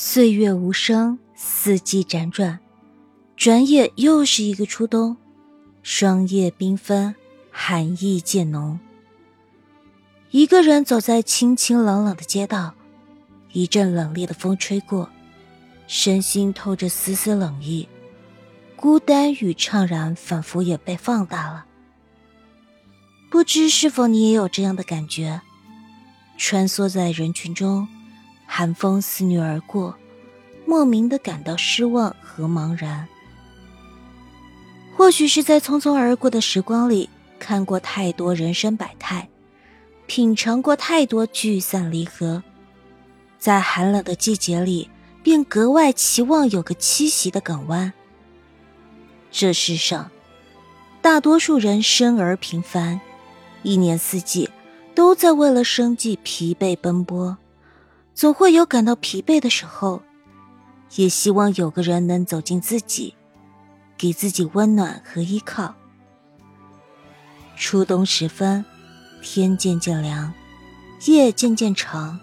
岁月无声，四季辗转，转眼又是一个初冬，霜叶缤纷，寒意渐浓。一个人走在清清冷冷的街道，一阵冷冽的风吹过，身心透着丝丝冷意，孤单与怅然仿佛也被放大了。不知是否你也有这样的感觉？穿梭在人群中。寒风肆虐而过，莫名的感到失望和茫然。或许是在匆匆而过的时光里，看过太多人生百态，品尝过太多聚散离合，在寒冷的季节里，便格外期望有个栖息的港湾。这世上，大多数人生而平凡，一年四季都在为了生计疲惫奔波。总会有感到疲惫的时候，也希望有个人能走进自己，给自己温暖和依靠。初冬时分，天渐渐凉，夜渐渐长，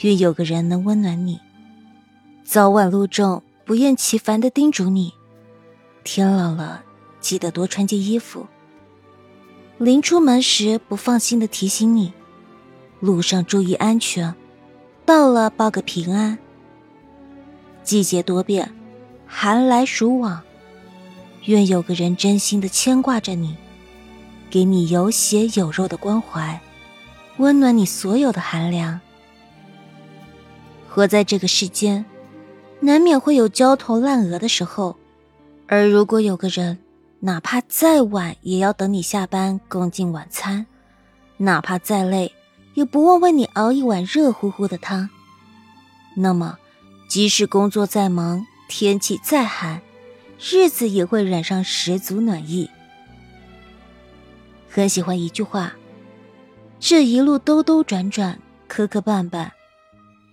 愿有个人能温暖你，早晚路重，不厌其烦的叮嘱你：天冷了，记得多穿件衣服。临出门时不放心的提醒你，路上注意安全。到了，报个平安。季节多变，寒来暑往，愿有个人真心的牵挂着你，给你有血有肉的关怀，温暖你所有的寒凉。活在这个世间，难免会有焦头烂额的时候，而如果有个人，哪怕再晚也要等你下班共进晚餐，哪怕再累。也不忘为你熬一碗热乎乎的汤。那么，即使工作再忙，天气再寒，日子也会染上十足暖意。很喜欢一句话：这一路兜兜转转，磕磕绊绊，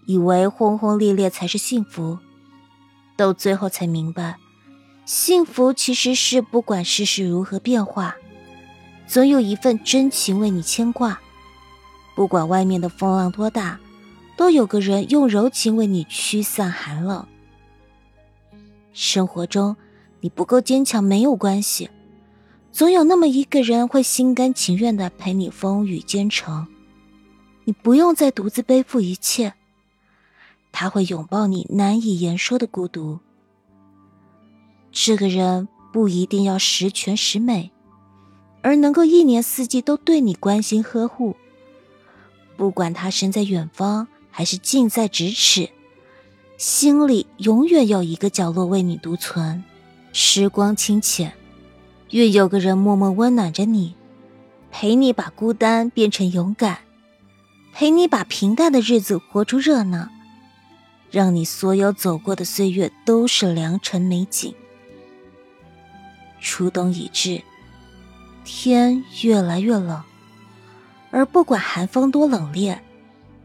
以为轰轰烈烈才是幸福，到最后才明白，幸福其实是不管世事如何变化，总有一份真情为你牵挂。不管外面的风浪多大，都有个人用柔情为你驱散寒冷。生活中，你不够坚强没有关系，总有那么一个人会心甘情愿的陪你风雨兼程。你不用再独自背负一切，他会拥抱你难以言说的孤独。这个人不一定要十全十美，而能够一年四季都对你关心呵护。不管他身在远方还是近在咫尺，心里永远有一个角落为你独存。时光清浅，愿有个人默默温暖着你，陪你把孤单变成勇敢，陪你把平淡的日子活出热闹，让你所有走过的岁月都是良辰美景。初冬已至，天越来越冷。而不管寒风多冷冽，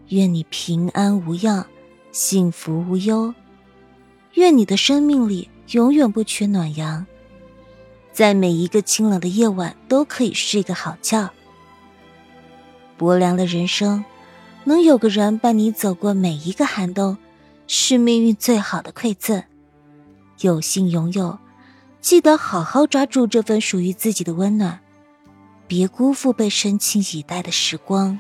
愿你平安无恙，幸福无忧。愿你的生命里永远不缺暖阳，在每一个清冷的夜晚都可以睡个好觉。薄凉的人生，能有个人伴你走过每一个寒冬，是命运最好的馈赠。有幸拥有，记得好好抓住这份属于自己的温暖。别辜负被深情以待的时光。